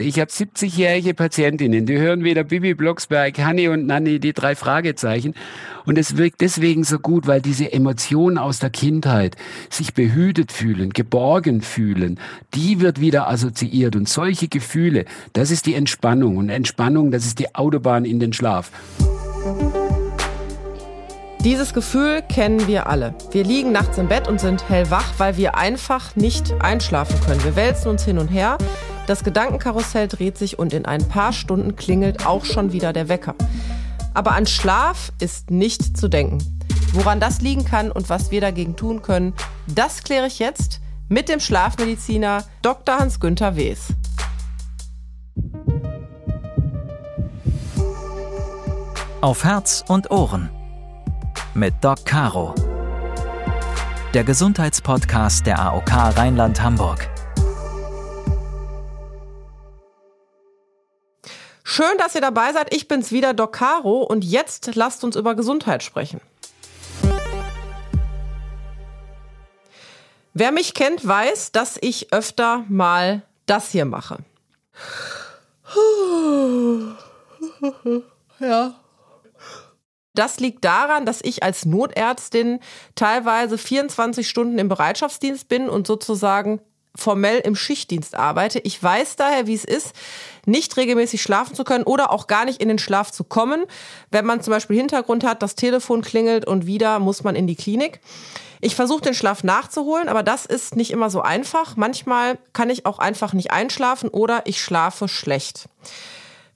Ich habe 70-jährige Patientinnen, die hören wieder Bibi Blocksberg, Hanni und Nanni, die drei Fragezeichen. Und es wirkt deswegen so gut, weil diese Emotionen aus der Kindheit, sich behütet fühlen, geborgen fühlen, die wird wieder assoziiert. Und solche Gefühle, das ist die Entspannung. Und Entspannung, das ist die Autobahn in den Schlaf. Dieses Gefühl kennen wir alle. Wir liegen nachts im Bett und sind hellwach, weil wir einfach nicht einschlafen können. Wir wälzen uns hin und her. Das Gedankenkarussell dreht sich und in ein paar Stunden klingelt auch schon wieder der Wecker. Aber an Schlaf ist nicht zu denken. Woran das liegen kann und was wir dagegen tun können, das kläre ich jetzt mit dem Schlafmediziner Dr. Hans-Günther Wes. Auf Herz und Ohren mit Doc Caro. Der Gesundheitspodcast der AOK Rheinland-Hamburg. Schön, dass ihr dabei seid. Ich bin's wieder, Doc Caro. Und jetzt lasst uns über Gesundheit sprechen. Wer mich kennt, weiß, dass ich öfter mal das hier mache. Ja. Das liegt daran, dass ich als Notärztin teilweise 24 Stunden im Bereitschaftsdienst bin und sozusagen formell im Schichtdienst arbeite. Ich weiß daher, wie es ist, nicht regelmäßig schlafen zu können oder auch gar nicht in den Schlaf zu kommen. Wenn man zum Beispiel Hintergrund hat, das Telefon klingelt und wieder muss man in die Klinik. Ich versuche den Schlaf nachzuholen, aber das ist nicht immer so einfach. Manchmal kann ich auch einfach nicht einschlafen oder ich schlafe schlecht.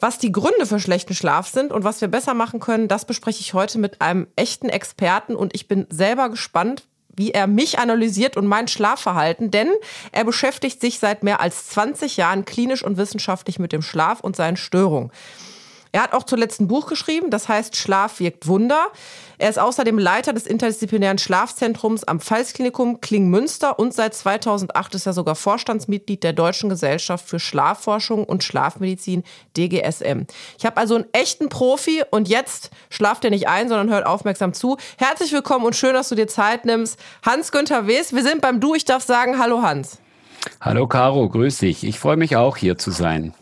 Was die Gründe für schlechten Schlaf sind und was wir besser machen können, das bespreche ich heute mit einem echten Experten und ich bin selber gespannt, wie er mich analysiert und mein Schlafverhalten, denn er beschäftigt sich seit mehr als 20 Jahren klinisch und wissenschaftlich mit dem Schlaf und seinen Störungen. Er hat auch zuletzt ein Buch geschrieben, das heißt Schlaf wirkt Wunder. Er ist außerdem Leiter des interdisziplinären Schlafzentrums am Pfalzklinikum Klingmünster und seit 2008 ist er sogar Vorstandsmitglied der Deutschen Gesellschaft für Schlafforschung und Schlafmedizin DGSM. Ich habe also einen echten Profi und jetzt schlaft er nicht ein, sondern hört aufmerksam zu. Herzlich willkommen und schön, dass du dir Zeit nimmst. Hans-Günther Wes, wir sind beim Du. Ich darf sagen, hallo Hans. Hallo Caro, grüß dich. Ich freue mich auch hier zu sein.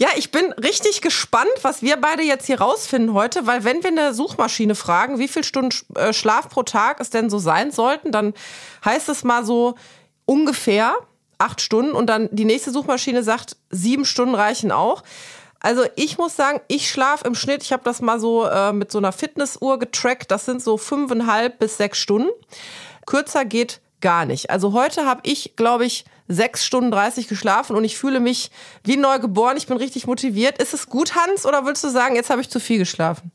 Ja, ich bin richtig gespannt, was wir beide jetzt hier rausfinden heute, weil wenn wir eine Suchmaschine fragen, wie viele Stunden äh, Schlaf pro Tag es denn so sein sollten, dann heißt es mal so ungefähr acht Stunden und dann die nächste Suchmaschine sagt, sieben Stunden reichen auch. Also ich muss sagen, ich schlafe im Schnitt, ich habe das mal so äh, mit so einer Fitnessuhr getrackt, das sind so fünfeinhalb bis sechs Stunden. Kürzer geht gar nicht. Also heute habe ich, glaube ich, sechs Stunden 30 geschlafen und ich fühle mich wie neu geboren. Ich bin richtig motiviert. Ist es gut, Hans, oder willst du sagen, jetzt habe ich zu viel geschlafen?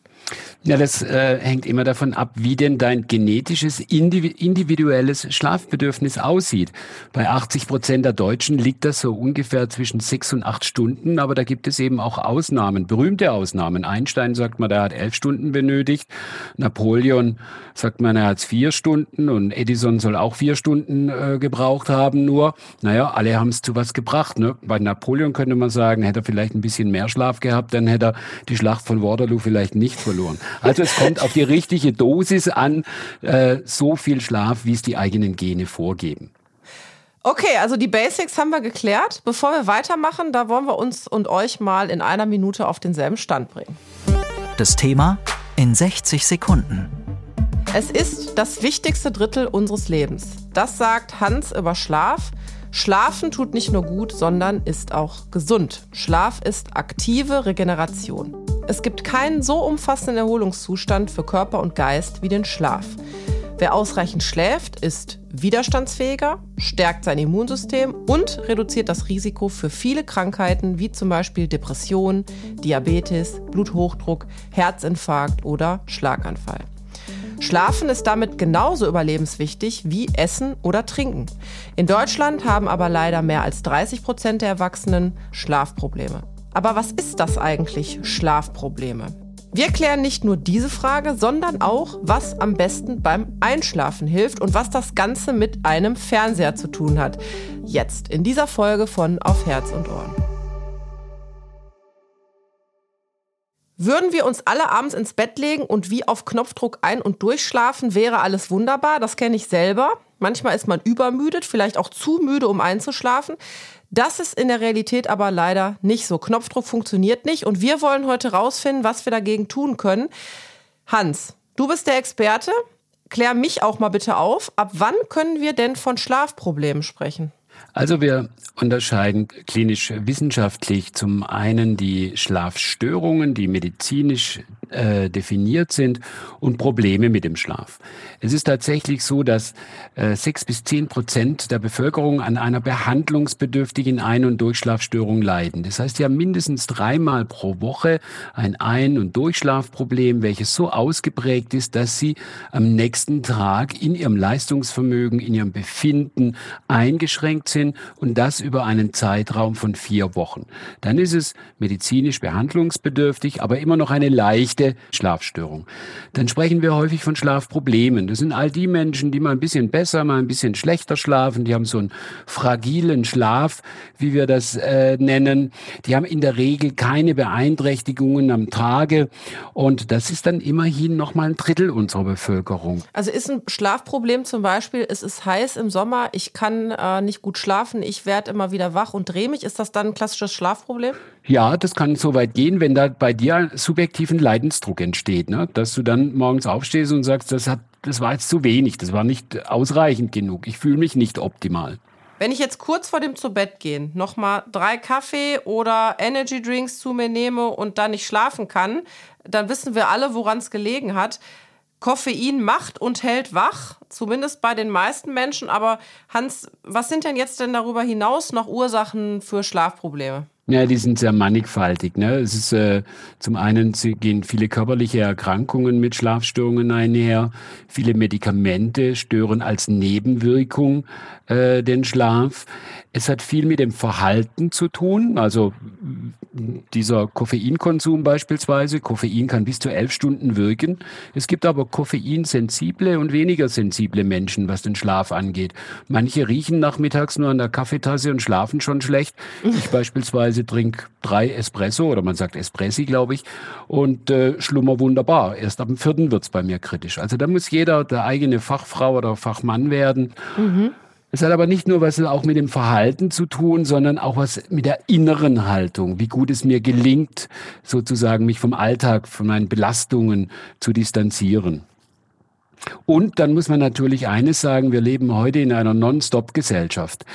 Ja, das äh, hängt immer davon ab, wie denn dein genetisches, individuelles Schlafbedürfnis aussieht. Bei 80 Prozent der Deutschen liegt das so ungefähr zwischen sechs und acht Stunden, aber da gibt es eben auch Ausnahmen, berühmte Ausnahmen. Einstein sagt man, der hat elf Stunden benötigt. Napoleon sagt man, er hat vier Stunden und Edison soll auch vier Stunden äh, gebraucht haben nur. Naja, alle haben es zu was gebracht. Ne? Bei Napoleon könnte man sagen, hätte er vielleicht ein bisschen mehr Schlaf gehabt, dann hätte er die Schlacht von Waterloo vielleicht nicht verloren verloren. Also es kommt auf die richtige Dosis an, äh, so viel Schlaf, wie es die eigenen Gene vorgeben. Okay, also die Basics haben wir geklärt. Bevor wir weitermachen, da wollen wir uns und euch mal in einer Minute auf denselben Stand bringen. Das Thema in 60 Sekunden. Es ist das wichtigste Drittel unseres Lebens. Das sagt Hans über Schlaf. Schlafen tut nicht nur gut, sondern ist auch gesund. Schlaf ist aktive Regeneration. Es gibt keinen so umfassenden Erholungszustand für Körper und Geist wie den Schlaf. Wer ausreichend schläft, ist widerstandsfähiger, stärkt sein Immunsystem und reduziert das Risiko für viele Krankheiten wie zum Beispiel Depression, Diabetes, Bluthochdruck, Herzinfarkt oder Schlaganfall. Schlafen ist damit genauso überlebenswichtig wie Essen oder Trinken. In Deutschland haben aber leider mehr als 30 Prozent der Erwachsenen Schlafprobleme. Aber was ist das eigentlich, Schlafprobleme? Wir klären nicht nur diese Frage, sondern auch, was am besten beim Einschlafen hilft und was das Ganze mit einem Fernseher zu tun hat. Jetzt in dieser Folge von Auf Herz und Ohren. Würden wir uns alle abends ins Bett legen und wie auf Knopfdruck ein- und durchschlafen, wäre alles wunderbar. Das kenne ich selber. Manchmal ist man übermüdet, vielleicht auch zu müde, um einzuschlafen. Das ist in der Realität aber leider nicht so. Knopfdruck funktioniert nicht und wir wollen heute rausfinden, was wir dagegen tun können. Hans, du bist der Experte. Klär mich auch mal bitte auf. Ab wann können wir denn von Schlafproblemen sprechen? Also wir unterscheiden klinisch wissenschaftlich zum einen die Schlafstörungen, die medizinisch äh, definiert sind und Probleme mit dem Schlaf. Es ist tatsächlich so, dass äh, sechs bis zehn Prozent der Bevölkerung an einer behandlungsbedürftigen Ein- und Durchschlafstörung leiden. Das heißt, sie haben mindestens dreimal pro Woche ein Ein- und Durchschlafproblem, welches so ausgeprägt ist, dass sie am nächsten Tag in ihrem Leistungsvermögen, in ihrem Befinden eingeschränkt sind und das über einen Zeitraum von vier Wochen. Dann ist es medizinisch behandlungsbedürftig, aber immer noch eine leichte Schlafstörung. Dann sprechen wir häufig von Schlafproblemen. Das sind all die Menschen, die mal ein bisschen besser, mal ein bisschen schlechter schlafen. Die haben so einen fragilen Schlaf, wie wir das äh, nennen. Die haben in der Regel keine Beeinträchtigungen am Tage. Und das ist dann immerhin noch mal ein Drittel unserer Bevölkerung. Also ist ein Schlafproblem zum Beispiel, es ist heiß im Sommer, ich kann äh, nicht gut schlafen, ich werde immer wieder wach und drehe mich. Ist das dann ein klassisches Schlafproblem? Ja, das kann so weit gehen, wenn da bei dir subjektiven Leidensdruck entsteht, ne? dass du dann morgens aufstehst und sagst, das, hat, das war jetzt zu wenig, das war nicht ausreichend genug, ich fühle mich nicht optimal. Wenn ich jetzt kurz vor dem zu Bett gehen nochmal drei Kaffee oder Energy Drinks zu mir nehme und dann nicht schlafen kann, dann wissen wir alle, woran es gelegen hat. Koffein macht und hält wach, zumindest bei den meisten Menschen. Aber Hans, was sind denn jetzt denn darüber hinaus noch Ursachen für Schlafprobleme? Ja, die sind sehr mannigfaltig. Ne? Es ist äh, zum einen gehen viele körperliche Erkrankungen mit Schlafstörungen einher. Viele Medikamente stören als Nebenwirkung äh, den Schlaf. Es hat viel mit dem Verhalten zu tun. Also dieser Koffeinkonsum beispielsweise. Koffein kann bis zu elf Stunden wirken. Es gibt aber koffeinsensible und weniger sensible Menschen, was den Schlaf angeht. Manche riechen nachmittags nur an der Kaffeetasse und schlafen schon schlecht. Ich beispielsweise trinke drei Espresso oder man sagt Espressi, glaube ich, und äh, schlummer wunderbar. Erst ab dem vierten wird's bei mir kritisch. Also da muss jeder der eigene Fachfrau oder Fachmann werden. Mhm. Es hat aber nicht nur was auch mit dem Verhalten zu tun, sondern auch was mit der inneren Haltung, wie gut es mir gelingt, sozusagen mich vom Alltag, von meinen Belastungen zu distanzieren. Und dann muss man natürlich eines sagen, wir leben heute in einer Non-Stop-Gesellschaft.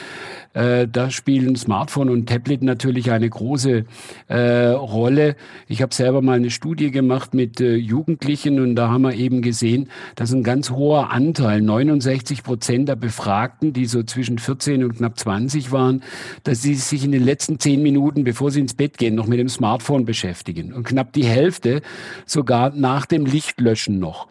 Äh, da spielen Smartphone und Tablet natürlich eine große äh, Rolle. Ich habe selber mal eine Studie gemacht mit äh, Jugendlichen und da haben wir eben gesehen, dass ein ganz hoher Anteil, 69 Prozent der Befragten, die so zwischen 14 und knapp 20 waren, dass sie sich in den letzten zehn Minuten, bevor sie ins Bett gehen, noch mit dem Smartphone beschäftigen. Und knapp die Hälfte sogar nach dem Lichtlöschen noch.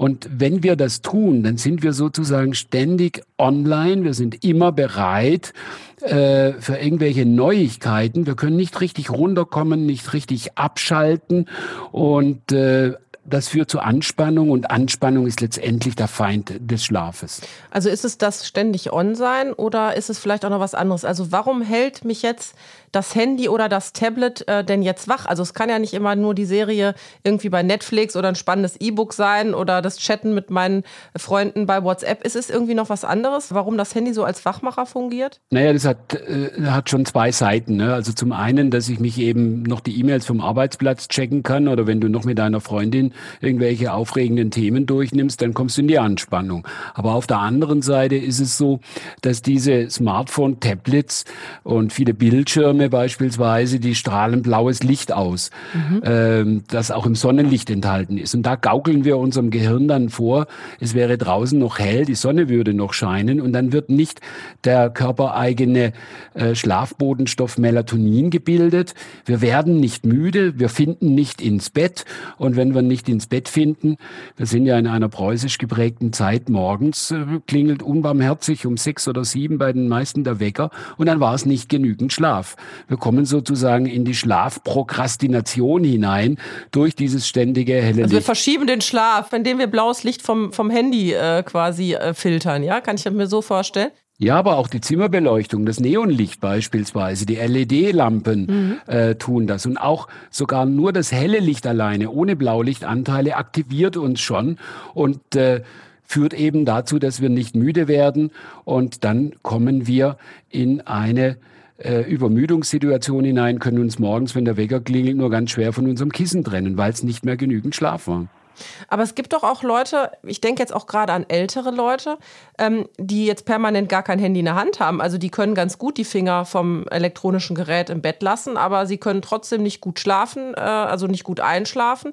Und wenn wir das tun, dann sind wir sozusagen ständig online. Wir sind immer bereit, äh, für irgendwelche Neuigkeiten. Wir können nicht richtig runterkommen, nicht richtig abschalten und äh, das führt zu Anspannung und Anspannung ist letztendlich der Feind des Schlafes. Also ist es das ständig On-Sein oder ist es vielleicht auch noch was anderes? Also warum hält mich jetzt das Handy oder das Tablet äh, denn jetzt wach? Also es kann ja nicht immer nur die Serie irgendwie bei Netflix oder ein spannendes E-Book sein oder das Chatten mit meinen Freunden bei WhatsApp. Ist es irgendwie noch was anderes, warum das Handy so als Wachmacher fungiert? Naja, das hat, äh, hat schon zwei Seiten. Ne? Also zum einen, dass ich mich eben noch die E-Mails vom Arbeitsplatz checken kann oder wenn du noch mit deiner Freundin irgendwelche aufregenden Themen durchnimmst, dann kommst du in die Anspannung. Aber auf der anderen Seite ist es so, dass diese Smartphone-Tablets und viele Bildschirme Bildschirme beispielsweise, die strahlen blaues Licht aus, mhm. ähm, das auch im Sonnenlicht enthalten ist. Und da gaukeln wir unserem Gehirn dann vor, es wäre draußen noch hell, die Sonne würde noch scheinen und dann wird nicht der körpereigene äh, Schlafbodenstoff Melatonin gebildet. Wir werden nicht müde, wir finden nicht ins Bett und wenn wir nicht ins Bett finden, wir sind ja in einer preußisch geprägten Zeit morgens, äh, klingelt unbarmherzig um sechs oder sieben bei den meisten der Wecker und dann war es nicht genügend Schlaf. Wir kommen sozusagen in die Schlafprokrastination hinein durch dieses ständige helle Licht. Also wir verschieben den Schlaf, indem wir blaues Licht vom, vom Handy äh, quasi äh, filtern, ja? Kann ich mir so vorstellen? Ja, aber auch die Zimmerbeleuchtung, das Neonlicht beispielsweise, die LED-Lampen mhm. äh, tun das. Und auch sogar nur das helle Licht alleine, ohne Blaulichtanteile, aktiviert uns schon und äh, führt eben dazu, dass wir nicht müde werden. Und dann kommen wir in eine äh, Übermüdungssituation hinein, können uns morgens, wenn der Wecker klingelt, nur ganz schwer von unserem Kissen trennen, weil es nicht mehr genügend Schlaf war. Aber es gibt doch auch Leute, ich denke jetzt auch gerade an ältere Leute, ähm, die jetzt permanent gar kein Handy in der Hand haben. Also die können ganz gut die Finger vom elektronischen Gerät im Bett lassen, aber sie können trotzdem nicht gut schlafen, äh, also nicht gut einschlafen.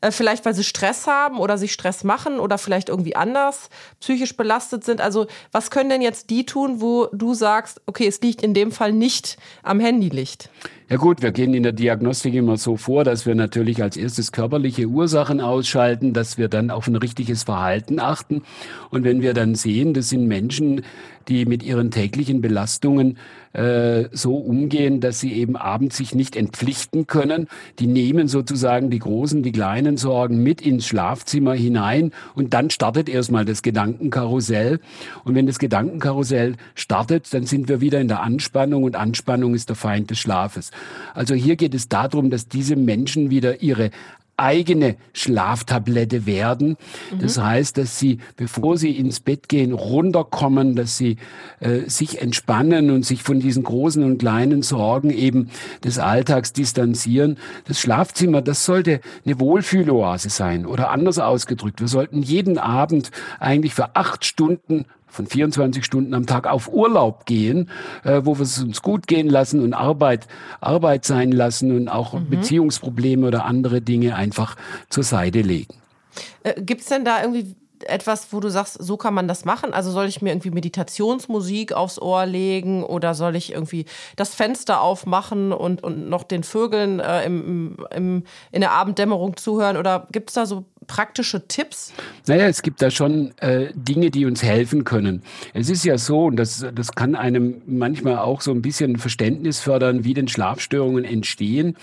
Äh, vielleicht weil sie Stress haben oder sich Stress machen oder vielleicht irgendwie anders psychisch belastet sind. Also was können denn jetzt die tun, wo du sagst, okay, es liegt in dem Fall nicht am Handylicht? Ja gut, wir gehen in der Diagnostik immer so vor, dass wir natürlich als erstes körperliche Ursachen ausschalten, dass wir dann auf ein richtiges Verhalten achten. Und wenn wir dann sehen, das sind Menschen, die mit ihren täglichen Belastungen äh, so umgehen, dass sie eben abends sich nicht entpflichten können. Die nehmen sozusagen die großen, die kleinen Sorgen mit ins Schlafzimmer hinein und dann startet erstmal das Gedankenkarussell. Und wenn das Gedankenkarussell startet, dann sind wir wieder in der Anspannung und Anspannung ist der Feind des Schlafes. Also hier geht es darum, dass diese Menschen wieder ihre eigene Schlaftablette werden. Mhm. Das heißt, dass sie, bevor sie ins Bett gehen, runterkommen, dass sie äh, sich entspannen und sich von diesen großen und kleinen Sorgen eben des Alltags distanzieren. Das Schlafzimmer, das sollte eine Wohlfühloase sein oder anders ausgedrückt. Wir sollten jeden Abend eigentlich für acht Stunden von 24 Stunden am Tag auf Urlaub gehen, äh, wo wir es uns gut gehen lassen und Arbeit, Arbeit sein lassen und auch mhm. Beziehungsprobleme oder andere Dinge einfach zur Seite legen. Äh, Gibt es denn da irgendwie etwas, wo du sagst, so kann man das machen? Also soll ich mir irgendwie Meditationsmusik aufs Ohr legen oder soll ich irgendwie das Fenster aufmachen und, und noch den Vögeln äh, im, im, in der Abenddämmerung zuhören? Oder gibt es da so praktische Tipps? Naja, es gibt da schon äh, Dinge, die uns helfen können. Es ist ja so, und das, das kann einem manchmal auch so ein bisschen Verständnis fördern, wie denn Schlafstörungen entstehen.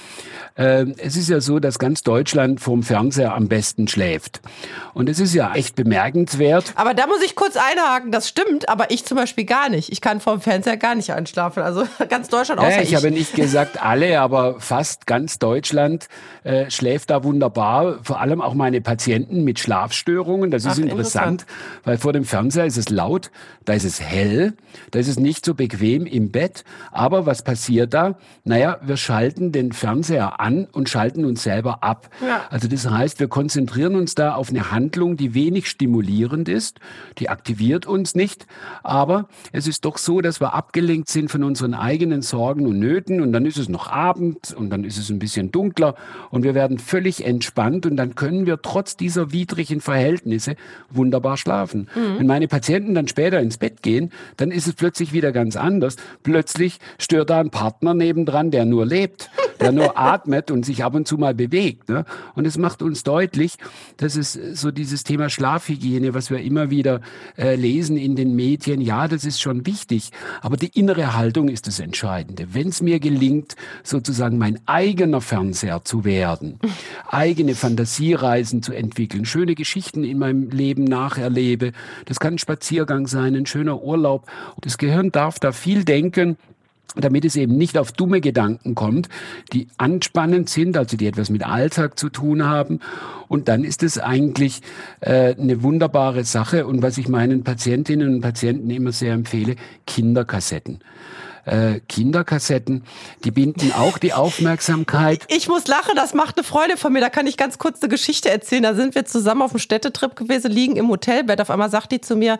Äh, es ist ja so, dass ganz Deutschland vorm Fernseher am besten schläft. Und es ist ja echt bemerkenswert. Aber da muss ich kurz einhaken, das stimmt, aber ich zum Beispiel gar nicht. Ich kann vorm Fernseher gar nicht einschlafen. Also ganz Deutschland außer ja, ich. Ich habe nicht gesagt alle, aber fast ganz Deutschland äh, schläft da wunderbar. Vor allem auch meine Patienten mit Schlafstörungen. Das ist Ach, interessant, interessant, weil vor dem Fernseher ist es laut, da ist es hell, da ist es nicht so bequem im Bett. Aber was passiert da? Naja, wir schalten den Fernseher an und schalten uns selber ab. Ja. Also das heißt, wir konzentrieren uns da auf eine Handlung, die wenig stimulierend ist, die aktiviert uns nicht. Aber es ist doch so, dass wir abgelenkt sind von unseren eigenen Sorgen und Nöten und dann ist es noch Abend und dann ist es ein bisschen dunkler und wir werden völlig entspannt und dann können wir trotz dieser widrigen Verhältnisse wunderbar schlafen. Mhm. Wenn meine Patienten dann später ins Bett gehen, dann ist es plötzlich wieder ganz anders. Plötzlich stört da ein Partner nebendran, der nur lebt, der nur atmet und sich ab und zu mal bewegt. Ne? Und es macht uns deutlich, dass es so dieses Thema Schlafhygiene, was wir immer wieder äh, lesen in den Medien, ja, das ist schon wichtig, aber die innere Haltung ist das Entscheidende. Wenn es mir gelingt, sozusagen mein eigener Fernseher zu werden, eigene Fantasiereisen zu entwickeln, schöne Geschichten in meinem Leben nacherlebe. Das kann ein Spaziergang sein, ein schöner Urlaub. Das Gehirn darf da viel denken damit es eben nicht auf dumme Gedanken kommt, die anspannend sind, also die etwas mit Alltag zu tun haben. Und dann ist es eigentlich äh, eine wunderbare Sache. Und was ich meinen Patientinnen und Patienten immer sehr empfehle, Kinderkassetten äh, Kinderkassetten. Die binden auch die Aufmerksamkeit. Ich muss lachen, das macht eine Freude von mir. Da kann ich ganz kurz eine Geschichte erzählen. Da sind wir zusammen auf einem Städtetrip gewesen, liegen im Hotelbett. Auf einmal sagt die zu mir,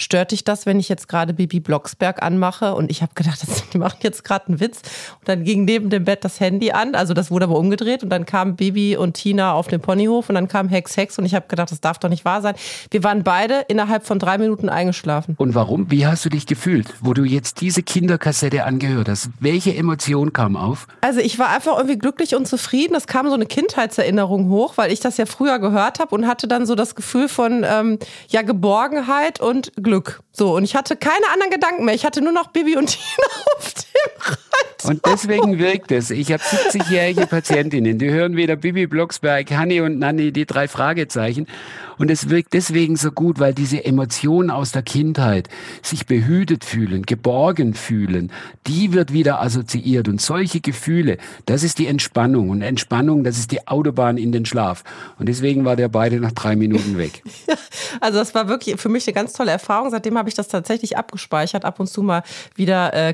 stört dich das, wenn ich jetzt gerade Bibi Blocksberg anmache? Und ich habe gedacht, die machen jetzt gerade einen Witz. Und dann ging neben dem Bett das Handy an. Also das wurde aber umgedreht. Und dann kamen Bibi und Tina auf den Ponyhof. Und dann kam Hex Hex. Und ich habe gedacht, das darf doch nicht wahr sein. Wir waren beide innerhalb von drei Minuten eingeschlafen. Und warum? Wie hast du dich gefühlt, wo du jetzt diese Kinderkassette angehört hast? Welche Emotion kam auf? Also ich war einfach irgendwie glücklich und zufrieden. Es kam so eine Kindheitserinnerung hoch, weil ich das ja früher gehört habe und hatte dann so das Gefühl von ähm, ja Geborgenheit und Glück. Glück. So, und ich hatte keine anderen Gedanken mehr. Ich hatte nur noch Bibi und Tina auf dem. Und deswegen wirkt es. Ich habe 70-jährige Patientinnen, die hören wieder Bibi Blocksberg, Hanni und Nanni, die drei Fragezeichen. Und es wirkt deswegen so gut, weil diese Emotionen aus der Kindheit, sich behütet fühlen, geborgen fühlen, die wird wieder assoziiert. Und solche Gefühle, das ist die Entspannung. Und Entspannung, das ist die Autobahn in den Schlaf. Und deswegen war der beide nach drei Minuten weg. also das war wirklich für mich eine ganz tolle Erfahrung. Seitdem habe ich das tatsächlich abgespeichert, ab und zu mal wieder äh,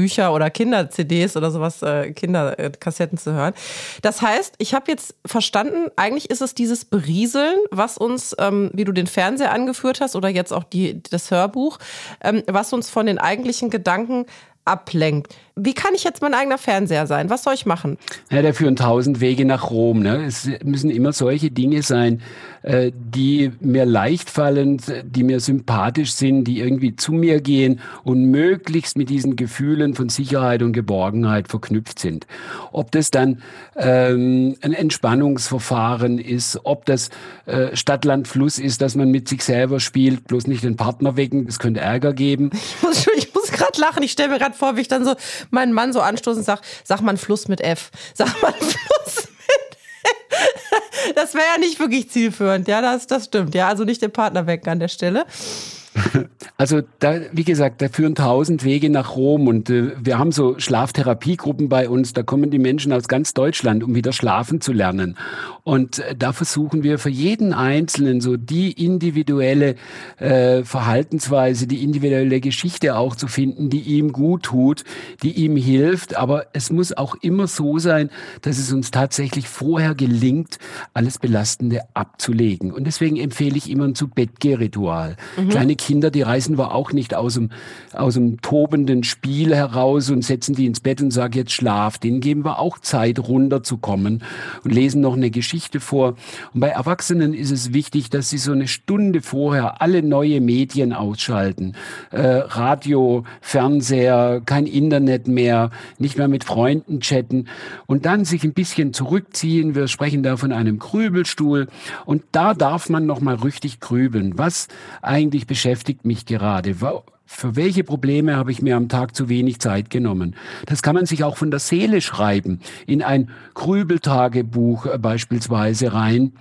Bücher oder Kinder-CDs oder sowas, äh, Kinderkassetten zu hören. Das heißt, ich habe jetzt verstanden, eigentlich ist es dieses Berieseln, was uns, ähm, wie du den Fernseher angeführt hast oder jetzt auch die, das Hörbuch, ähm, was uns von den eigentlichen Gedanken ablenkt. Wie kann ich jetzt mein eigener Fernseher sein? Was soll ich machen? Ja, da führen tausend Wege nach Rom. Ne? Es müssen immer solche Dinge sein, äh, die mir leicht fallen, die mir sympathisch sind, die irgendwie zu mir gehen und möglichst mit diesen Gefühlen von Sicherheit und Geborgenheit verknüpft sind. Ob das dann ähm, ein Entspannungsverfahren ist, ob das äh, Stadt, Fluss ist, dass man mit sich selber spielt, bloß nicht den Partner wecken, das könnte Ärger geben. Ich muss, ich muss gerade lachen. Ich stelle mir gerade vor, wie ich dann so meinen Mann so anstoßen sage, sag mal Fluss mit F. Sag mal Fluss mit F. Das wäre ja nicht wirklich zielführend. Ja, das, das stimmt. Ja, also nicht den Partner wecken an der Stelle. Also da, wie gesagt, da führen tausend Wege nach Rom und äh, wir haben so Schlaftherapiegruppen bei uns. Da kommen die Menschen aus ganz Deutschland, um wieder schlafen zu lernen. Und äh, da versuchen wir für jeden Einzelnen so die individuelle äh, Verhaltensweise, die individuelle Geschichte auch zu finden, die ihm gut tut, die ihm hilft. Aber es muss auch immer so sein, dass es uns tatsächlich vorher gelingt, alles Belastende abzulegen. Und deswegen empfehle ich immer ein Zu-Bett-Geh-Ritual. Mhm. Kleine Kinder, die reißen wir auch nicht aus dem, aus dem tobenden Spiel heraus und setzen die ins Bett und sagen, jetzt schlaf. Denen geben wir auch Zeit, runterzukommen und lesen noch eine Geschichte vor. Und bei Erwachsenen ist es wichtig, dass sie so eine Stunde vorher alle neue Medien ausschalten. Äh, Radio, Fernseher, kein Internet mehr, nicht mehr mit Freunden chatten und dann sich ein bisschen zurückziehen. Wir sprechen da von einem Grübelstuhl und da darf man noch mal richtig grübeln. Was eigentlich beschäftigt mich gerade? Für welche Probleme habe ich mir am Tag zu wenig Zeit genommen? Das kann man sich auch von der Seele schreiben, in ein Grübeltagebuch äh, beispielsweise rein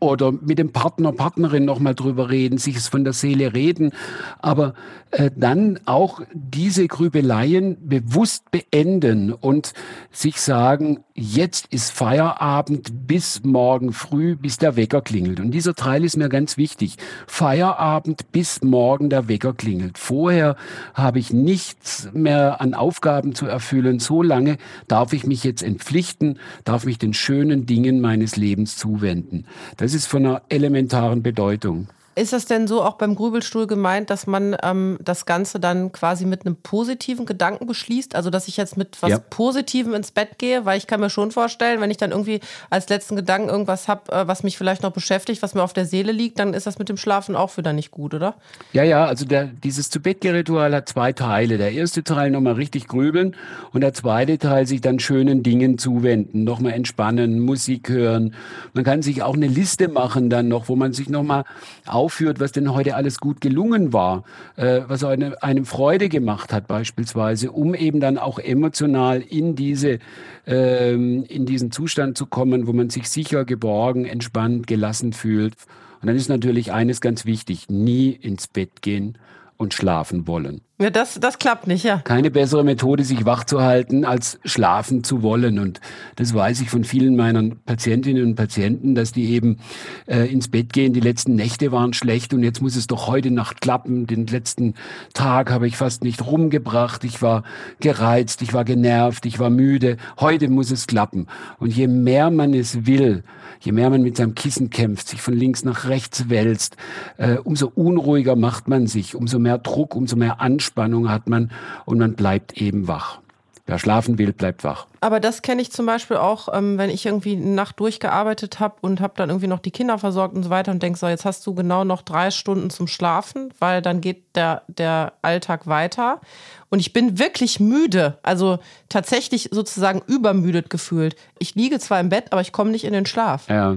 oder mit dem Partner, Partnerin nochmal drüber reden, sich es von der Seele reden, aber äh, dann auch diese Grübeleien bewusst beenden und sich sagen, jetzt ist Feierabend bis morgen früh, bis der Wecker klingelt. Und dieser Teil ist mir ganz wichtig. Feierabend bis morgen der Wecker klingelt. Vorher habe ich nichts mehr an Aufgaben zu erfüllen. So lange darf ich mich jetzt entpflichten, darf mich den schönen Dingen meines Lebens zuwenden. Das ist von einer elementaren Bedeutung. Ist das denn so auch beim Grübelstuhl gemeint, dass man ähm, das Ganze dann quasi mit einem positiven Gedanken beschließt? Also, dass ich jetzt mit was ja. Positivem ins Bett gehe? Weil ich kann mir schon vorstellen, wenn ich dann irgendwie als letzten Gedanken irgendwas habe, äh, was mich vielleicht noch beschäftigt, was mir auf der Seele liegt, dann ist das mit dem Schlafen auch wieder nicht gut, oder? Ja, ja, also der, dieses zu bett ritual hat zwei Teile. Der erste Teil nochmal richtig grübeln und der zweite Teil sich dann schönen Dingen zuwenden, nochmal entspannen, Musik hören. Man kann sich auch eine Liste machen dann noch, wo man sich nochmal auf aufführt, was denn heute alles gut gelungen war, äh, was eine, einem Freude gemacht hat beispielsweise, um eben dann auch emotional in diese ähm, in diesen Zustand zu kommen, wo man sich sicher, geborgen, entspannt, gelassen fühlt. Und dann ist natürlich eines ganz wichtig: Nie ins Bett gehen und schlafen wollen. Ja, das, das klappt nicht, ja. Keine bessere Methode, sich wach zu halten, als schlafen zu wollen. Und das weiß ich von vielen meiner Patientinnen und Patienten, dass die eben äh, ins Bett gehen. Die letzten Nächte waren schlecht und jetzt muss es doch heute Nacht klappen. Den letzten Tag habe ich fast nicht rumgebracht. Ich war gereizt, ich war genervt, ich war müde. Heute muss es klappen. Und je mehr man es will, je mehr man mit seinem Kissen kämpft, sich von links nach rechts wälzt, äh, umso unruhiger macht man sich, umso mehr Druck, umso mehr Anspruch Anspannung hat man und man bleibt eben wach. Wer schlafen will, bleibt wach. Aber das kenne ich zum Beispiel auch, ähm, wenn ich irgendwie eine Nacht durchgearbeitet habe und habe dann irgendwie noch die Kinder versorgt und so weiter und denke so, jetzt hast du genau noch drei Stunden zum Schlafen, weil dann geht der, der Alltag weiter. Und ich bin wirklich müde, also tatsächlich sozusagen übermüdet gefühlt. Ich liege zwar im Bett, aber ich komme nicht in den Schlaf. Ja,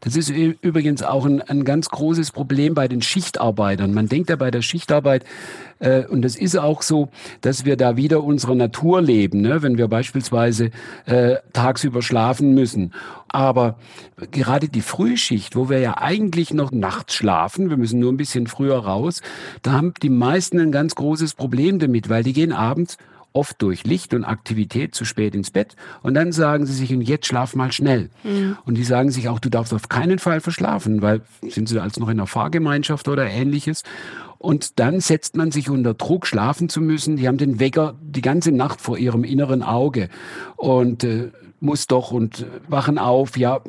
das ist übrigens auch ein, ein ganz großes Problem bei den Schichtarbeitern. Man denkt ja bei der Schichtarbeit, äh, und das ist auch so, dass wir da wieder unserer Natur leben, ne? wenn wir beispielsweise äh, tagsüber schlafen müssen. Aber gerade die Frühschicht, wo wir ja eigentlich noch nachts schlafen, wir müssen nur ein bisschen früher raus, da haben die meisten ein ganz großes Problem damit, weil die gehen abends oft durch Licht und Aktivität zu spät ins Bett und dann sagen sie sich, und jetzt schlaf mal schnell. Mhm. Und die sagen sich auch, du darfst auf keinen Fall verschlafen, weil sind sie als noch in einer Fahrgemeinschaft oder ähnliches. Und dann setzt man sich unter Druck, schlafen zu müssen. Die haben den Wecker die ganze Nacht vor ihrem inneren Auge und äh, muss doch und wachen auf. Ja,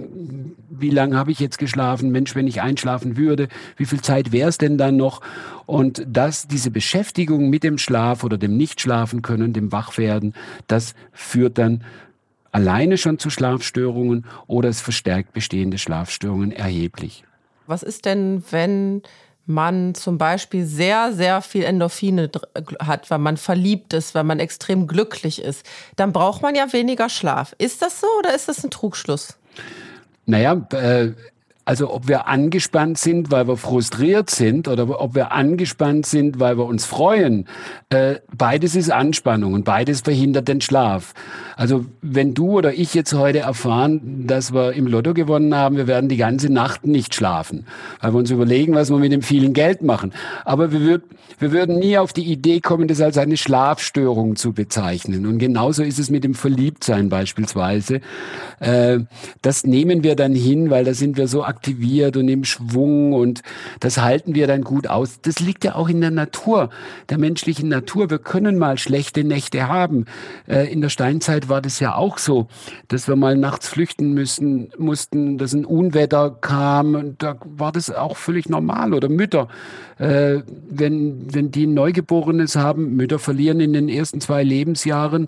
wie lange habe ich jetzt geschlafen? Mensch, wenn ich einschlafen würde, wie viel Zeit wäre es denn dann noch? Und das, diese Beschäftigung mit dem Schlaf oder dem Nichtschlafen können, dem Wachwerden, das führt dann alleine schon zu Schlafstörungen oder es verstärkt bestehende Schlafstörungen erheblich. Was ist denn, wenn man zum Beispiel sehr, sehr viel Endorphine hat, weil man verliebt ist, weil man extrem glücklich ist, dann braucht man ja weniger Schlaf. Ist das so oder ist das ein Trugschluss? Naja, äh, also ob wir angespannt sind, weil wir frustriert sind oder ob wir angespannt sind, weil wir uns freuen, äh, beides ist Anspannung und beides verhindert den Schlaf. Also wenn du oder ich jetzt heute erfahren, dass wir im Lotto gewonnen haben, wir werden die ganze Nacht nicht schlafen, weil wir uns überlegen, was wir mit dem vielen Geld machen. Aber wir, würd, wir würden nie auf die Idee kommen, das als eine Schlafstörung zu bezeichnen. Und genauso ist es mit dem Verliebtsein beispielsweise. Äh, das nehmen wir dann hin, weil da sind wir so aktiviert und im Schwung und das halten wir dann gut aus. Das liegt ja auch in der Natur, der menschlichen Natur. Wir können mal schlechte Nächte haben. Äh, in der Steinzeit war das ja auch so, dass wir mal nachts flüchten müssen, mussten, dass ein Unwetter kam und da war das auch völlig normal. Oder Mütter, äh, wenn, wenn die ein Neugeborenes haben, Mütter verlieren in den ersten zwei Lebensjahren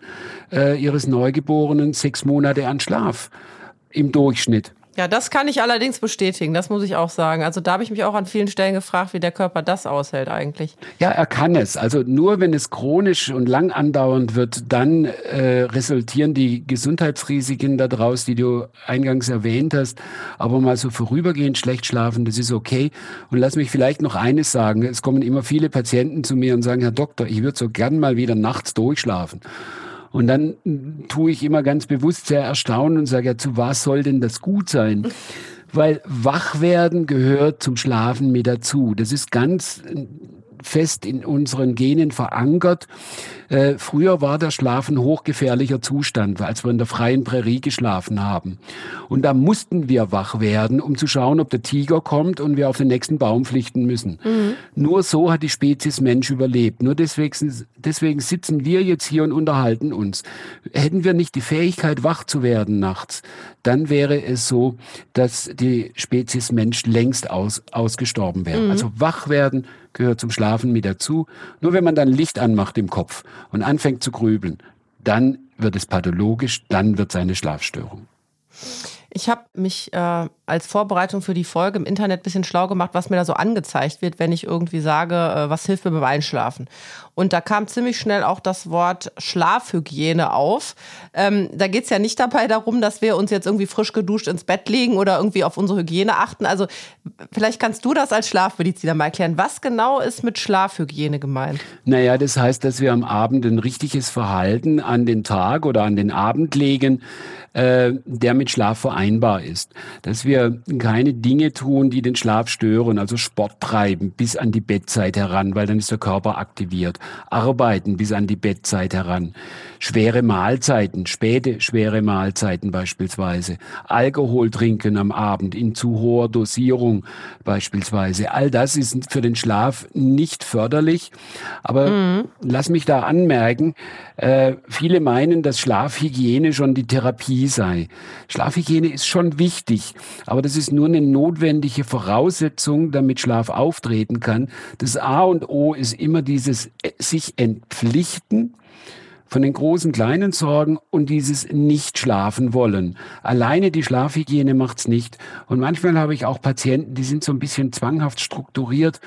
äh, ihres Neugeborenen sechs Monate an Schlaf im Durchschnitt. Ja, das kann ich allerdings bestätigen, das muss ich auch sagen. Also da habe ich mich auch an vielen Stellen gefragt, wie der Körper das aushält eigentlich. Ja, er kann es. Also nur wenn es chronisch und lang andauernd wird, dann äh, resultieren die Gesundheitsrisiken daraus, die du eingangs erwähnt hast. Aber mal so vorübergehend schlecht schlafen, das ist okay. Und lass mich vielleicht noch eines sagen. Es kommen immer viele Patienten zu mir und sagen, Herr Doktor, ich würde so gern mal wieder nachts durchschlafen. Und dann tue ich immer ganz bewusst sehr erstaunen und sage, ja, zu was soll denn das gut sein? Weil Wachwerden gehört zum Schlafen mit dazu. Das ist ganz fest in unseren Genen verankert. Äh, früher war der Schlaf ein hochgefährlicher Zustand, als wir in der freien Prärie geschlafen haben. Und da mussten wir wach werden, um zu schauen, ob der Tiger kommt und wir auf den nächsten Baum pflichten müssen. Mhm. Nur so hat die Spezies Mensch überlebt. Nur deswegen, deswegen sitzen wir jetzt hier und unterhalten uns. Hätten wir nicht die Fähigkeit, wach zu werden nachts, dann wäre es so, dass die Spezies Mensch längst aus, ausgestorben wäre. Mhm. Also wach werden gehört zum Schlafen mit dazu. Nur wenn man dann Licht anmacht im Kopf und anfängt zu grübeln, dann wird es pathologisch, dann wird es eine Schlafstörung. Ich habe mich äh, als Vorbereitung für die Folge im Internet ein bisschen schlau gemacht, was mir da so angezeigt wird, wenn ich irgendwie sage, äh, was hilft mir beim Einschlafen. Und da kam ziemlich schnell auch das Wort Schlafhygiene auf. Ähm, da geht es ja nicht dabei darum, dass wir uns jetzt irgendwie frisch geduscht ins Bett legen oder irgendwie auf unsere Hygiene achten. Also vielleicht kannst du das als Schlafmediziner mal erklären. Was genau ist mit Schlafhygiene gemeint? Naja, das heißt, dass wir am Abend ein richtiges Verhalten an den Tag oder an den Abend legen, äh, der mit Schlaf vereinbar ist. Dass wir keine Dinge tun, die den Schlaf stören, also Sport treiben bis an die Bettzeit heran, weil dann ist der Körper aktiviert. Arbeiten bis an die Bettzeit heran. Schwere Mahlzeiten, späte schwere Mahlzeiten beispielsweise. Alkohol trinken am Abend in zu hoher Dosierung beispielsweise. All das ist für den Schlaf nicht förderlich. Aber mhm. lass mich da anmerken, äh, viele meinen, dass Schlafhygiene schon die Therapie sei. Schlafhygiene ist schon wichtig, aber das ist nur eine notwendige Voraussetzung, damit Schlaf auftreten kann. Das A und O ist immer dieses äh, sich entpflichten von den großen, kleinen Sorgen und dieses nicht schlafen wollen. Alleine die Schlafhygiene macht's nicht. Und manchmal habe ich auch Patienten, die sind so ein bisschen zwanghaft strukturiert.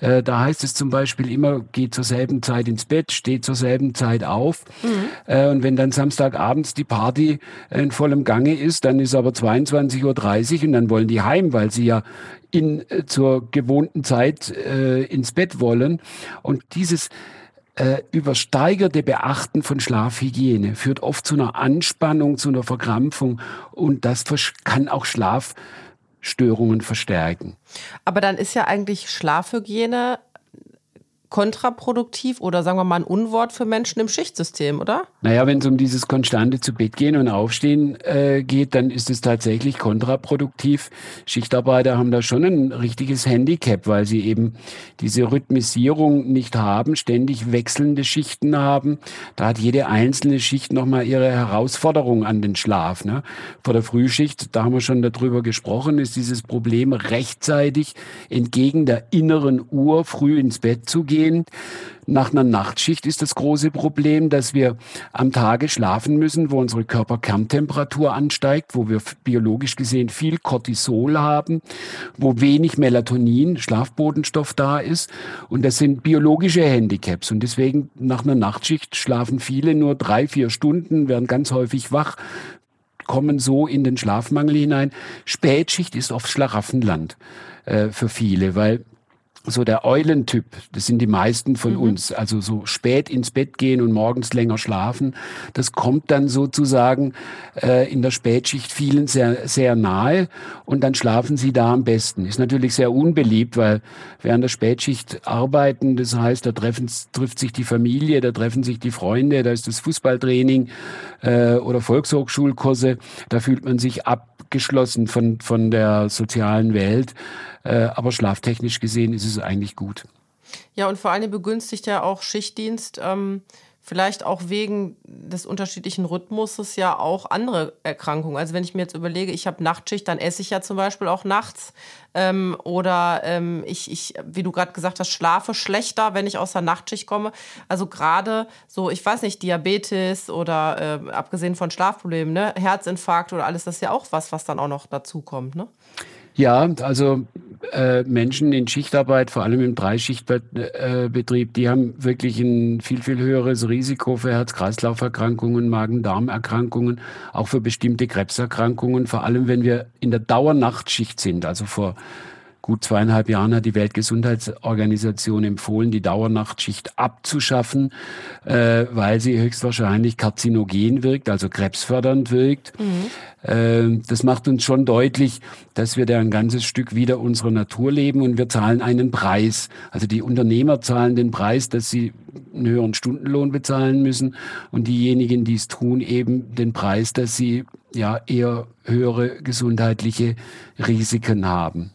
Äh, da heißt es zum Beispiel immer, geht zur selben Zeit ins Bett, steht zur selben Zeit auf. Mhm. Äh, und wenn dann Samstagabends die Party in vollem Gange ist, dann ist aber 22.30 Uhr und dann wollen die heim, weil sie ja in, äh, zur gewohnten Zeit äh, ins Bett wollen. Und dieses äh, übersteigerte Beachten von Schlafhygiene führt oft zu einer Anspannung, zu einer Verkrampfung und das kann auch Schlafstörungen verstärken. Aber dann ist ja eigentlich Schlafhygiene kontraproduktiv oder sagen wir mal ein Unwort für Menschen im Schichtsystem, oder? Naja, wenn es um dieses konstante zu Bett gehen und aufstehen äh, geht, dann ist es tatsächlich kontraproduktiv. Schichtarbeiter haben da schon ein richtiges Handicap, weil sie eben diese Rhythmisierung nicht haben, ständig wechselnde Schichten haben. Da hat jede einzelne Schicht nochmal ihre Herausforderung an den Schlaf. Ne? Vor der Frühschicht, da haben wir schon darüber gesprochen, ist dieses Problem rechtzeitig entgegen der inneren Uhr früh ins Bett zu gehen gehen. Nach einer Nachtschicht ist das große Problem, dass wir am Tage schlafen müssen, wo unsere Körperkerntemperatur ansteigt, wo wir biologisch gesehen viel Cortisol haben, wo wenig Melatonin, Schlafbodenstoff da ist. Und das sind biologische Handicaps. Und deswegen nach einer Nachtschicht schlafen viele nur drei, vier Stunden, werden ganz häufig wach, kommen so in den Schlafmangel hinein. Spätschicht ist oft Schlaraffenland äh, für viele, weil so der Eulentyp, das sind die meisten von mhm. uns, also so spät ins Bett gehen und morgens länger schlafen, das kommt dann sozusagen äh, in der Spätschicht vielen sehr, sehr nahe und dann schlafen sie da am besten. Ist natürlich sehr unbeliebt, weil während der Spätschicht arbeiten, das heißt, da treffen, trifft sich die Familie, da treffen sich die Freunde, da ist das Fußballtraining äh, oder Volkshochschulkurse, da fühlt man sich abgeschlossen von, von der sozialen Welt. Äh, aber schlaftechnisch gesehen ist es eigentlich gut. Ja, und vor allem begünstigt ja auch Schichtdienst. Ähm vielleicht auch wegen des unterschiedlichen Rhythmuses ja auch andere Erkrankungen. Also wenn ich mir jetzt überlege, ich habe Nachtschicht, dann esse ich ja zum Beispiel auch nachts. Ähm, oder ähm, ich, ich, wie du gerade gesagt hast, schlafe schlechter, wenn ich aus der Nachtschicht komme. Also gerade so, ich weiß nicht, Diabetes oder äh, abgesehen von Schlafproblemen, ne, Herzinfarkt oder alles, das ist ja auch was, was dann auch noch dazu kommt. Ne? Ja, also äh, Menschen in Schichtarbeit, vor allem im Dreischichtbetrieb, die haben wirklich ein viel, viel höheres Risiko für Herz-Kreislauf-Erkrankungen, Magen-Darm-Erkrankungen, auch für bestimmte Krebserkrankungen, vor allem wenn wir in der Dauernachtschicht sind, also vor gut zweieinhalb Jahren hat die Weltgesundheitsorganisation empfohlen, die Dauernachtschicht abzuschaffen, äh, weil sie höchstwahrscheinlich karzinogen wirkt, also krebsfördernd wirkt. Mhm. Äh, das macht uns schon deutlich, dass wir da ein ganzes Stück wieder unserer Natur leben und wir zahlen einen Preis. Also die Unternehmer zahlen den Preis, dass sie einen höheren Stundenlohn bezahlen müssen und diejenigen, die es tun, eben den Preis, dass sie ja eher höhere gesundheitliche Risiken haben.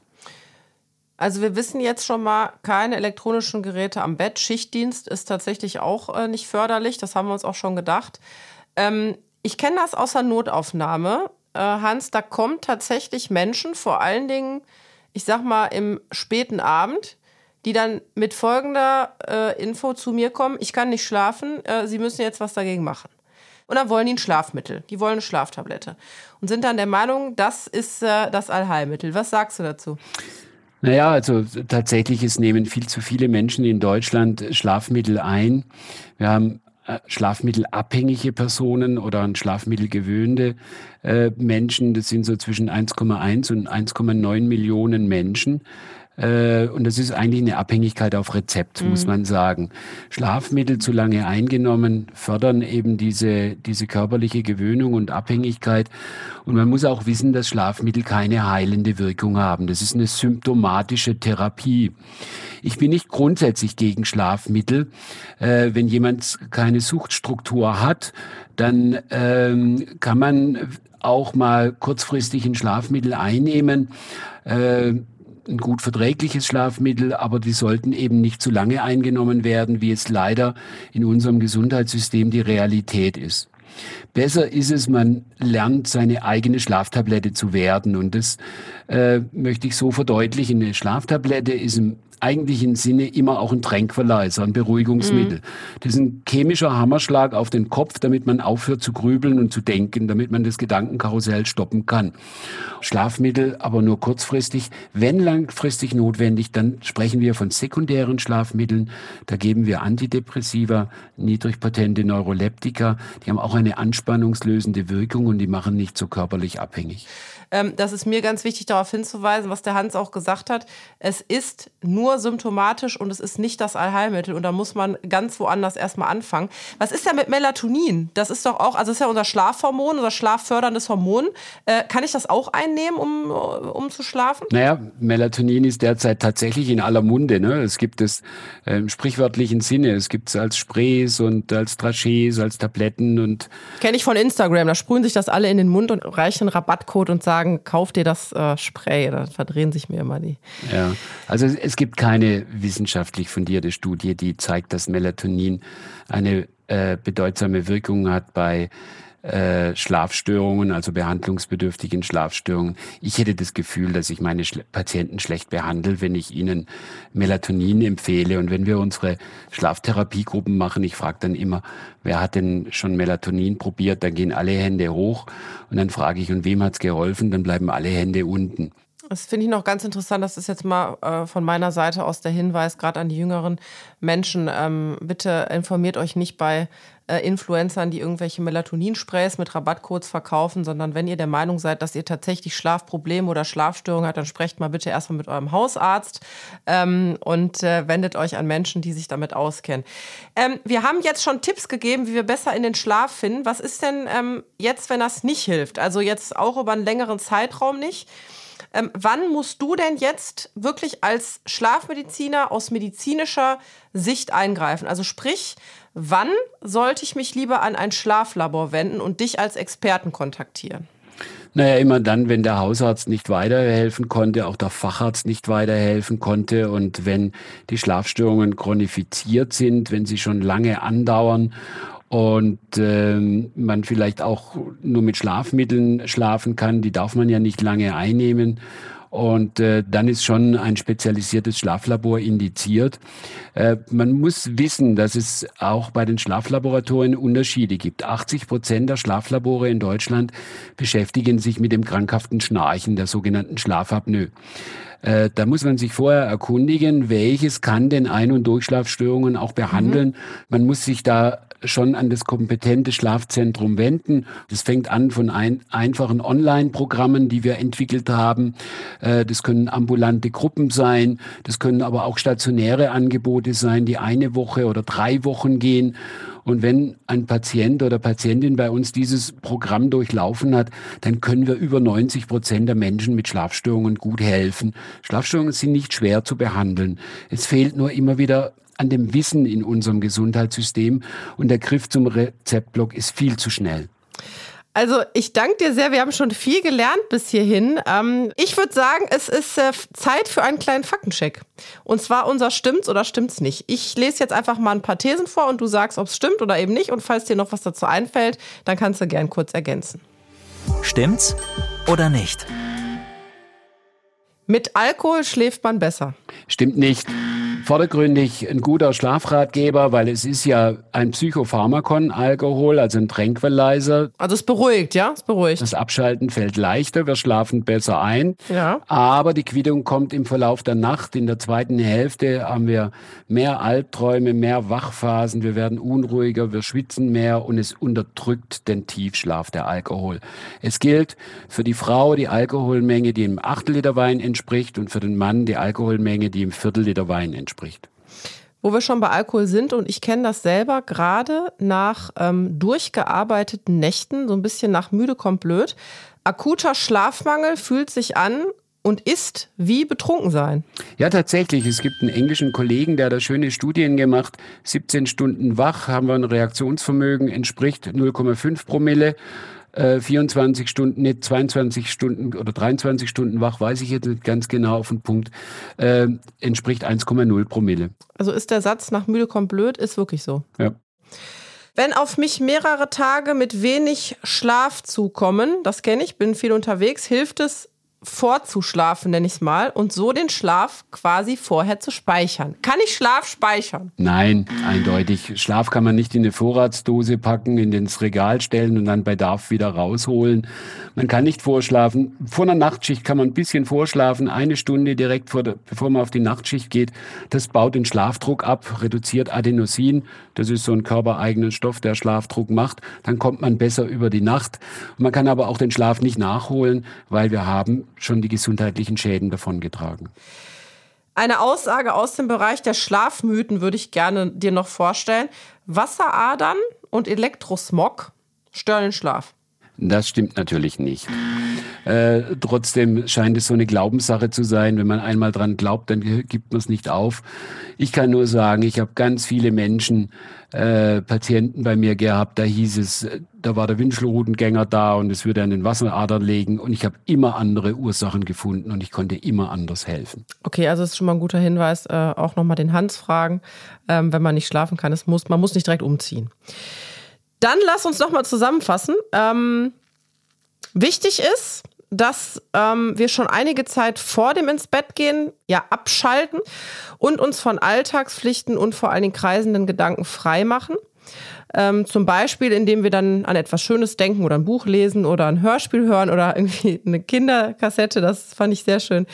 Also wir wissen jetzt schon mal, keine elektronischen Geräte am Bett. Schichtdienst ist tatsächlich auch äh, nicht förderlich. Das haben wir uns auch schon gedacht. Ähm, ich kenne das aus der Notaufnahme. Äh, Hans, da kommen tatsächlich Menschen, vor allen Dingen, ich sag mal, im späten Abend, die dann mit folgender äh, Info zu mir kommen, ich kann nicht schlafen, äh, Sie müssen jetzt was dagegen machen. Und dann wollen die ein Schlafmittel, die wollen eine Schlaftablette und sind dann der Meinung, das ist äh, das Allheilmittel. Was sagst du dazu? Naja, also tatsächlich, es nehmen viel zu viele Menschen in Deutschland Schlafmittel ein. Wir haben äh, schlafmittelabhängige Personen oder an Schlafmittel gewöhnte äh, Menschen. Das sind so zwischen 1,1 und 1,9 Millionen Menschen. Äh, und das ist eigentlich eine Abhängigkeit auf Rezept, mhm. muss man sagen. Schlafmittel zu lange eingenommen fördern eben diese, diese körperliche Gewöhnung und Abhängigkeit. Und man muss auch wissen, dass Schlafmittel keine heilende Wirkung haben. Das ist eine symptomatische Therapie. Ich bin nicht grundsätzlich gegen Schlafmittel. Äh, wenn jemand keine Suchtstruktur hat, dann ähm, kann man auch mal kurzfristig ein Schlafmittel einnehmen. Äh, ein gut verträgliches Schlafmittel, aber die sollten eben nicht zu lange eingenommen werden, wie es leider in unserem Gesundheitssystem die Realität ist. Besser ist es, man lernt seine eigene Schlaftablette zu werden. Und das äh, möchte ich so verdeutlichen. Eine Schlaftablette ist im eigentlichen Sinne immer auch ein Tränkverleiser, ein Beruhigungsmittel. Mhm. Das ist ein chemischer Hammerschlag auf den Kopf, damit man aufhört zu grübeln und zu denken, damit man das Gedankenkarussell stoppen kann. Schlafmittel aber nur kurzfristig. Wenn langfristig notwendig, dann sprechen wir von sekundären Schlafmitteln. Da geben wir Antidepressiva, niedrigpotente Neuroleptika. Die haben auch eine anspannungslösende Wirkung und die machen nicht so körperlich abhängig. Ähm, das ist mir ganz wichtig, darauf hinzuweisen, was der Hans auch gesagt hat. Es ist nur symptomatisch und es ist nicht das Allheilmittel. Und da muss man ganz woanders erstmal anfangen. Was ist denn mit Melatonin? Das ist doch auch, also ist ja unser Schlafhormon, unser schlafförderndes Hormon. Äh, kann ich das auch einnehmen, um, um zu schlafen? Naja, Melatonin ist derzeit tatsächlich in aller Munde. Ne? Es gibt es äh, im sprichwörtlichen Sinne. Es gibt es als Sprays und als Trachés, als Tabletten und. Kenne ich von Instagram. Da sprühen sich das alle in den Mund und reichen Rabattcode und sagen, kauf dir das äh, Spray. Da verdrehen sich mir immer die. Ja, also es gibt keine wissenschaftlich fundierte Studie, die zeigt, dass Melatonin eine äh, bedeutsame Wirkung hat bei äh, Schlafstörungen, also behandlungsbedürftigen Schlafstörungen. Ich hätte das Gefühl, dass ich meine Schle Patienten schlecht behandle, wenn ich ihnen Melatonin empfehle. Und wenn wir unsere Schlaftherapiegruppen machen, ich frage dann immer, wer hat denn schon Melatonin probiert? Dann gehen alle Hände hoch und dann frage ich, und wem hat's geholfen? Dann bleiben alle Hände unten. Das finde ich noch ganz interessant. Das ist jetzt mal äh, von meiner Seite aus der Hinweis, gerade an die jüngeren Menschen. Ähm, bitte informiert euch nicht bei äh, Influencern, die irgendwelche Melatoninsprays mit Rabattcodes verkaufen, sondern wenn ihr der Meinung seid, dass ihr tatsächlich Schlafprobleme oder Schlafstörungen habt, dann sprecht mal bitte erstmal mit eurem Hausarzt ähm, und äh, wendet euch an Menschen, die sich damit auskennen. Ähm, wir haben jetzt schon Tipps gegeben, wie wir besser in den Schlaf finden. Was ist denn ähm, jetzt, wenn das nicht hilft? Also jetzt auch über einen längeren Zeitraum nicht? Ähm, wann musst du denn jetzt wirklich als Schlafmediziner aus medizinischer Sicht eingreifen? Also sprich, wann sollte ich mich lieber an ein Schlaflabor wenden und dich als Experten kontaktieren? Naja, immer dann, wenn der Hausarzt nicht weiterhelfen konnte, auch der Facharzt nicht weiterhelfen konnte und wenn die Schlafstörungen chronifiziert sind, wenn sie schon lange andauern und ähm, man vielleicht auch nur mit Schlafmitteln schlafen kann, die darf man ja nicht lange einnehmen. Und äh, dann ist schon ein spezialisiertes Schlaflabor indiziert. Äh, man muss wissen, dass es auch bei den Schlaflaboratorien Unterschiede gibt. 80 Prozent der Schlaflabore in Deutschland beschäftigen sich mit dem krankhaften Schnarchen, der sogenannten Schlafapnoe. Äh, da muss man sich vorher erkundigen, welches kann denn Ein- und Durchschlafstörungen auch behandeln. Mhm. Man muss sich da schon an das kompetente Schlafzentrum wenden. Das fängt an von ein, einfachen Online-Programmen, die wir entwickelt haben. Äh, das können ambulante Gruppen sein, das können aber auch stationäre Angebote sein, die eine Woche oder drei Wochen gehen. Und wenn ein Patient oder Patientin bei uns dieses Programm durchlaufen hat, dann können wir über 90 Prozent der Menschen mit Schlafstörungen gut helfen. Schlafstörungen sind nicht schwer zu behandeln. Es fehlt nur immer wieder an dem Wissen in unserem Gesundheitssystem und der Griff zum Rezeptblock ist viel zu schnell. Also ich danke dir sehr. Wir haben schon viel gelernt bis hierhin. Ähm, ich würde sagen, es ist äh, Zeit für einen kleinen Faktencheck. Und zwar unser stimmt's oder stimmt's nicht. Ich lese jetzt einfach mal ein paar Thesen vor und du sagst, ob es stimmt oder eben nicht. Und falls dir noch was dazu einfällt, dann kannst du gern kurz ergänzen. Stimmt's oder nicht? Mit Alkohol schläft man besser. Stimmt nicht vordergründig ein guter Schlafratgeber, weil es ist ja ein Psychopharmakon, Alkohol, also ein Tranquilizer. Also es beruhigt, ja? Es beruhigt. Das Abschalten fällt leichter, wir schlafen besser ein. Ja. Aber die Quittung kommt im Verlauf der Nacht. In der zweiten Hälfte haben wir mehr Albträume, mehr Wachphasen, wir werden unruhiger, wir schwitzen mehr und es unterdrückt den Tiefschlaf, der Alkohol. Es gilt für die Frau die Alkoholmenge, die im Achtel Liter Wein entspricht und für den Mann die Alkoholmenge, die im Viertel Liter Wein entspricht entspricht. Wo wir schon bei Alkohol sind und ich kenne das selber, gerade nach ähm, durchgearbeiteten Nächten, so ein bisschen nach müde kommt blöd. Akuter Schlafmangel fühlt sich an und ist wie betrunken sein. Ja, tatsächlich. Es gibt einen englischen Kollegen, der da schöne Studien gemacht. 17 Stunden wach haben wir ein Reaktionsvermögen, entspricht 0,5 Promille. 24 äh, Stunden, nicht 22 Stunden oder 23 Stunden wach, weiß ich jetzt nicht ganz genau auf den Punkt, äh, entspricht 1,0 Promille. Also ist der Satz nach müde kommt blöd, ist wirklich so. Ja. Wenn auf mich mehrere Tage mit wenig Schlaf zukommen, das kenne ich, bin viel unterwegs, hilft es vorzuschlafen, nenne ich es mal, und so den Schlaf quasi vorher zu speichern. Kann ich Schlaf speichern? Nein, eindeutig. Schlaf kann man nicht in eine Vorratsdose packen, in ins Regal stellen und dann bei Darf wieder rausholen. Man kann nicht vorschlafen. Vor einer Nachtschicht kann man ein bisschen vorschlafen, eine Stunde direkt vor der, bevor man auf die Nachtschicht geht. Das baut den Schlafdruck ab, reduziert Adenosin. Das ist so ein körpereigenen Stoff, der Schlafdruck macht. Dann kommt man besser über die Nacht. Man kann aber auch den Schlaf nicht nachholen, weil wir haben schon die gesundheitlichen Schäden davongetragen. Eine Aussage aus dem Bereich der Schlafmythen würde ich gerne dir noch vorstellen. Wasseradern und Elektrosmog stören den Schlaf. Das stimmt natürlich nicht. Äh, trotzdem scheint es so eine Glaubenssache zu sein. Wenn man einmal dran glaubt, dann gibt man es nicht auf. Ich kann nur sagen, ich habe ganz viele Menschen, äh, Patienten bei mir gehabt, da hieß es, da war der Wünschelrudengänger da und es würde an den Wasseradern legen und ich habe immer andere Ursachen gefunden und ich konnte immer anders helfen. Okay, also das ist schon mal ein guter Hinweis, äh, auch nochmal den Hans fragen, ähm, wenn man nicht schlafen kann. Es muss, man muss nicht direkt umziehen. Dann lass uns nochmal zusammenfassen. Ähm, wichtig ist, dass ähm, wir schon einige Zeit vor dem ins Bett gehen ja abschalten und uns von Alltagspflichten und vor allen Dingen kreisenden Gedanken frei machen. Ähm, zum Beispiel, indem wir dann an etwas Schönes denken oder ein Buch lesen oder ein Hörspiel hören oder irgendwie eine Kinderkassette. Das fand ich sehr schön.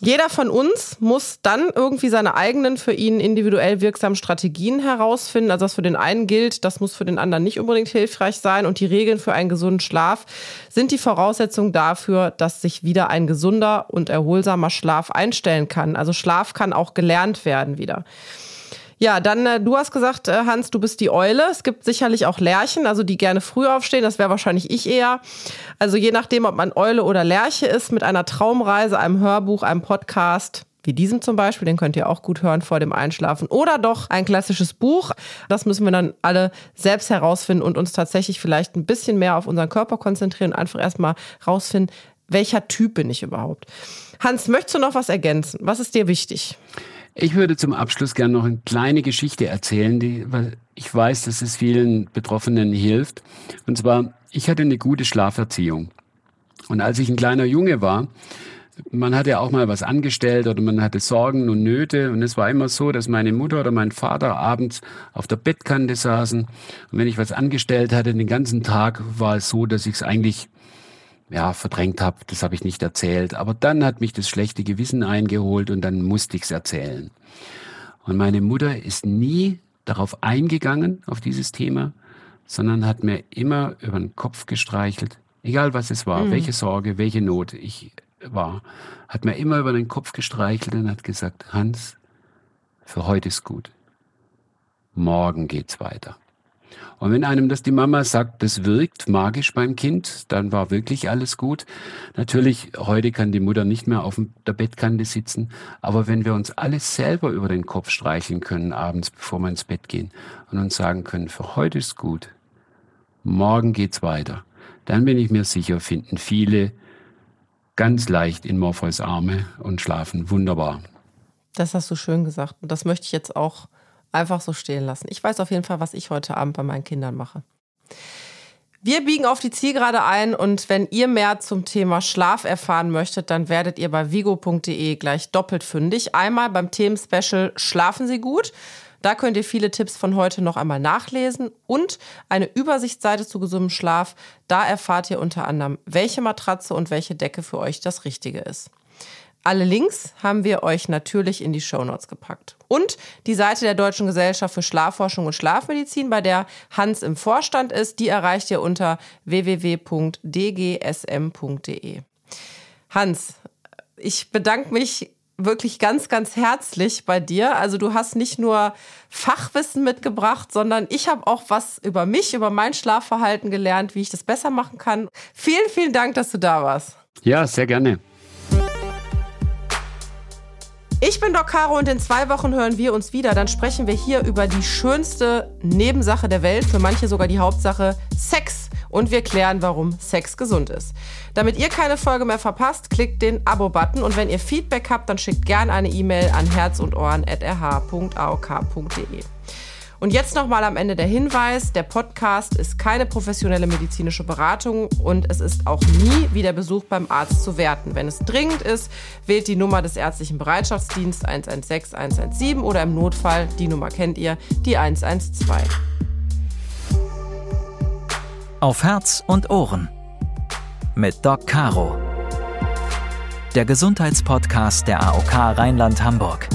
Jeder von uns muss dann irgendwie seine eigenen für ihn individuell wirksamen Strategien herausfinden. Also was für den einen gilt, das muss für den anderen nicht unbedingt hilfreich sein. Und die Regeln für einen gesunden Schlaf sind die Voraussetzung dafür, dass sich wieder ein gesunder und erholsamer Schlaf einstellen kann. Also Schlaf kann auch gelernt werden wieder. Ja, dann, äh, du hast gesagt, äh, Hans, du bist die Eule. Es gibt sicherlich auch Lerchen, also die gerne früh aufstehen. Das wäre wahrscheinlich ich eher. Also je nachdem, ob man Eule oder Lerche ist, mit einer Traumreise, einem Hörbuch, einem Podcast, wie diesem zum Beispiel, den könnt ihr auch gut hören vor dem Einschlafen. Oder doch ein klassisches Buch. Das müssen wir dann alle selbst herausfinden und uns tatsächlich vielleicht ein bisschen mehr auf unseren Körper konzentrieren und einfach erstmal rausfinden, welcher Typ bin ich überhaupt. Hans, möchtest du noch was ergänzen? Was ist dir wichtig? Ich würde zum Abschluss gerne noch eine kleine Geschichte erzählen, die, ich weiß, dass es vielen Betroffenen hilft. Und zwar, ich hatte eine gute Schlaferziehung. Und als ich ein kleiner Junge war, man hatte ja auch mal was angestellt oder man hatte Sorgen und Nöte. Und es war immer so, dass meine Mutter oder mein Vater abends auf der Bettkante saßen. Und wenn ich was angestellt hatte, den ganzen Tag war es so, dass ich es eigentlich ja, verdrängt habe, das habe ich nicht erzählt. Aber dann hat mich das schlechte Gewissen eingeholt und dann musste ich es erzählen. Und meine Mutter ist nie darauf eingegangen, auf dieses Thema, sondern hat mir immer über den Kopf gestreichelt, egal was es war, mhm. welche Sorge, welche Not ich war, hat mir immer über den Kopf gestreichelt und hat gesagt, Hans, für heute ist gut. Morgen geht's weiter. Und wenn einem das die Mama sagt, das wirkt magisch beim Kind, dann war wirklich alles gut. Natürlich, heute kann die Mutter nicht mehr auf der Bettkante sitzen, aber wenn wir uns alles selber über den Kopf streicheln können abends, bevor wir ins Bett gehen und uns sagen können, für heute ist gut, morgen geht's weiter, dann bin ich mir sicher, finden viele ganz leicht in Morpheus Arme und schlafen wunderbar. Das hast du schön gesagt. Und das möchte ich jetzt auch einfach so stehen lassen. Ich weiß auf jeden Fall, was ich heute Abend bei meinen Kindern mache. Wir biegen auf die Zielgerade ein und wenn ihr mehr zum Thema Schlaf erfahren möchtet, dann werdet ihr bei vigo.de gleich doppelt fündig. Einmal beim Themenspecial Schlafen Sie gut. Da könnt ihr viele Tipps von heute noch einmal nachlesen und eine Übersichtsseite zu gesundem Schlaf. Da erfahrt ihr unter anderem, welche Matratze und welche Decke für euch das Richtige ist. Alle Links haben wir euch natürlich in die Shownotes gepackt. Und die Seite der Deutschen Gesellschaft für Schlafforschung und Schlafmedizin, bei der Hans im Vorstand ist, die erreicht ihr unter www.dgsm.de. Hans, ich bedanke mich wirklich ganz, ganz herzlich bei dir. Also du hast nicht nur Fachwissen mitgebracht, sondern ich habe auch was über mich, über mein Schlafverhalten gelernt, wie ich das besser machen kann. Vielen, vielen Dank, dass du da warst. Ja, sehr gerne. Ich bin Doc Caro und in zwei Wochen hören wir uns wieder. Dann sprechen wir hier über die schönste Nebensache der Welt, für manche sogar die Hauptsache Sex. Und wir klären, warum Sex gesund ist. Damit ihr keine Folge mehr verpasst, klickt den Abo-Button und wenn ihr Feedback habt, dann schickt gerne eine E-Mail an herz. Und jetzt nochmal am Ende der Hinweis, der Podcast ist keine professionelle medizinische Beratung und es ist auch nie wie der Besuch beim Arzt zu werten. Wenn es dringend ist, wählt die Nummer des ärztlichen Bereitschaftsdienstes 116 117 oder im Notfall, die Nummer kennt ihr, die 112. Auf Herz und Ohren mit Doc Caro. Der Gesundheitspodcast der AOK Rheinland-Hamburg.